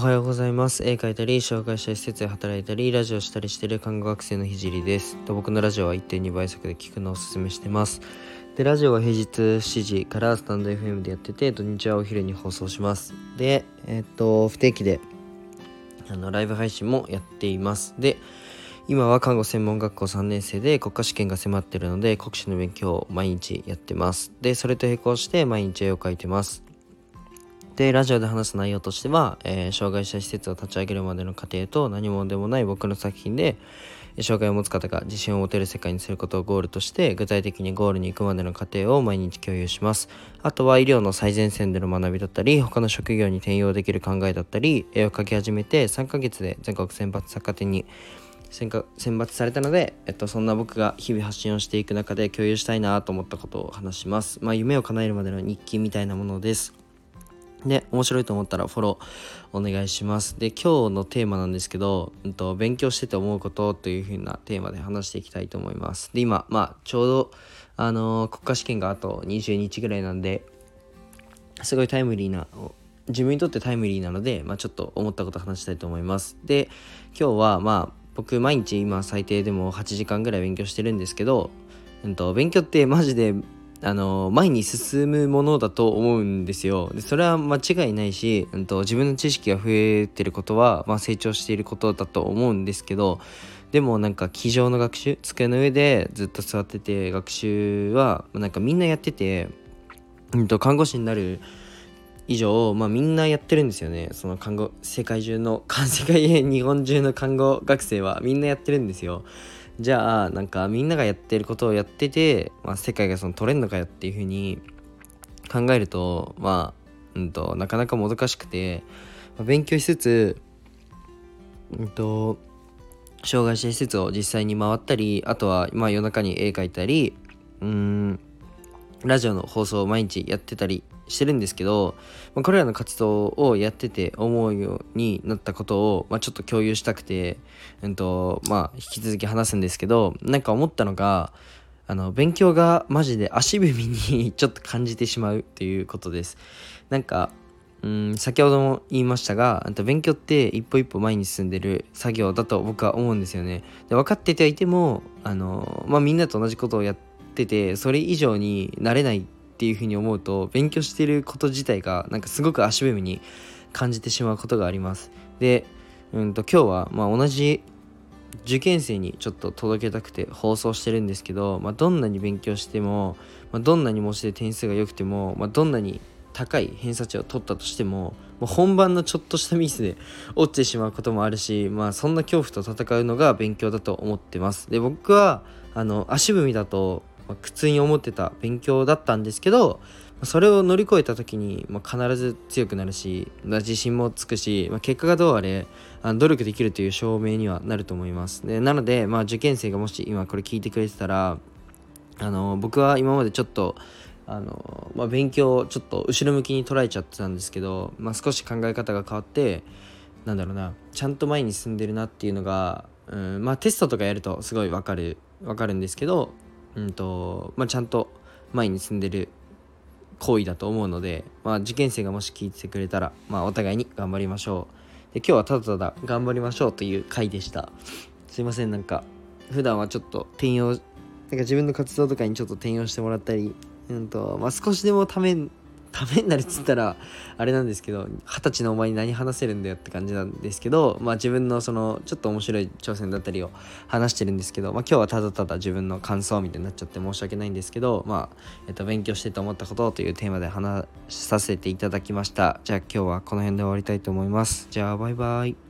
はようございます。絵描いたり、紹介した、施設で働いたり、ラジオしたりしてる看護学生のひじりです。と僕のラジオは1.2倍速で聞くのをおすすめしてます。で、ラジオは平日7時からスタンド FM でやってて、土日はお昼に放送します。で、えっと、不定期であのライブ配信もやっています。で、今は看護専門学校3年生で国家試験が迫ってるので国試の勉強を毎日やってます。で、それと並行して毎日絵を描いてます。で、ラジオで話す内容としては、えー障害者施設を立ち上げるまでの過程と何者でもない僕の作品で、障害を持つ方が自信を持てる世界にすることをゴールとして、具体的にゴールに行くまでの過程を毎日共有します。あとは医療の最前線での学びだったり、他の職業に転用できる考えだったり、絵を描き始めて3ヶ月で全国選抜作家展に選選抜されたので、えっと、そんな僕が日々発信をしていく中で共有したいなと思ったことを話します。まあ、夢を叶えるまでの日記みたいなものです。で、面白いと思ったらフォローお願いします。で、今日のテーマなんですけど、うんと、勉強してて思うことという風なテーマで話していきたいと思います。で、今、まあ、ちょうど、あのー国家試験があと20日ぐらいなんで、すごいタイムリーな、自分にとってタイムリーなので、まあ、ちょっと思ったこと話したいと思います。で、今日は、まあ、僕、毎日今最低でも8時間ぐらい勉強してるんですけど、うんと、勉強ってマジであの前に進むものだと思うんですよ。でそれは間違いないし、うん、と自分の知識が増えてることは、まあ、成長していることだと思うんですけどでもなんか机上の学習机の上でずっと座ってて学習はなんかみんなやってて、うん、と看護師になる以上、まあ、みんなやってるんですよね。その看護世界中の 世界日本中の看護学生はみんなやってるんですよ。じゃあなんかみんながやってることをやってて、まあ、世界がその取れんのかよっていうふうに考えるとまあ、うんと、なかなかもどかしくて、まあ勉強しつつ、うんと、障害者施設を実際に回ったりあとは、まあ、夜中に絵描いたりうんラジオの放送を毎日やってたりしてるんですけど、まあ、これらの活動をやってて思うようになったことを、まあ、ちょっと共有したくて、うんとまあ、引き続き話すんですけどなんか思ったのがあの勉強がマジで足踏みに ちょっと感じてしまうっていうことです。なんかうん先ほども言いましたがと勉強って一歩一歩前に進んでる作業だと僕は思うんですよね。で分かっててはいてもあの、まあ、みんなと同じことをやっててそれ以上になれないっていうふうに思うと勉強してること自体がなんかすごく足踏みに感じてしまうことがあります。で、うん、と今日はま同じ受験生にちょっと届けたくて放送してるんですけど、まあ、どんなに勉強しても、まあ、どんなに模試で点数が良くても、まあ、どんなに高い偏差値を取ったとしてももう本番のちょっとしたミスで 落ちてしまうこともあるし、まあ、そんな恐怖と戦うのが勉強だと思ってます。で僕はあの足踏みだとまあ苦痛に思ってた勉強だったんですけどそれを乗り越えた時に、まあ、必ず強くなるし、まあ自信もつくし、まあ、結果がどうあれあ努力できるという証明にはなると思います。でなので、まあ、受験生がもし今これ聞いてくれてたらあの僕は今までちょっとあの、まあ、勉強をちょっと後ろ向きに捉えちゃってたんですけど、まあ、少し考え方が変わってなんだろうなちゃんと前に進んでるなっていうのが、うんまあ、テストとかやるとすごいわかるわかるんですけど、うんとまあ、ちゃんと前に進んでる行為だと思うので、まあ、受験生がもし聞いてくれたら、まあ、お互いに頑張りましょう。で今日はただただ頑張りましょうという回でした。すいませんなんか普段はちょっと転用なんか自分の活動とかにちょっと転用してもらったりうんとまあ少しでもためためになるっつったらあれなんですけど二十歳のお前に何話せるんだよって感じなんですけどまあ自分のそのちょっと面白い挑戦だったりを話してるんですけど、まあ、今日はただただ自分の感想みたいになっちゃって申し訳ないんですけどまあ、えっと、勉強してて思ったことというテーマで話させていただきました。じゃあ今日はこの辺で終わりたいと思います。じゃあバイバイ。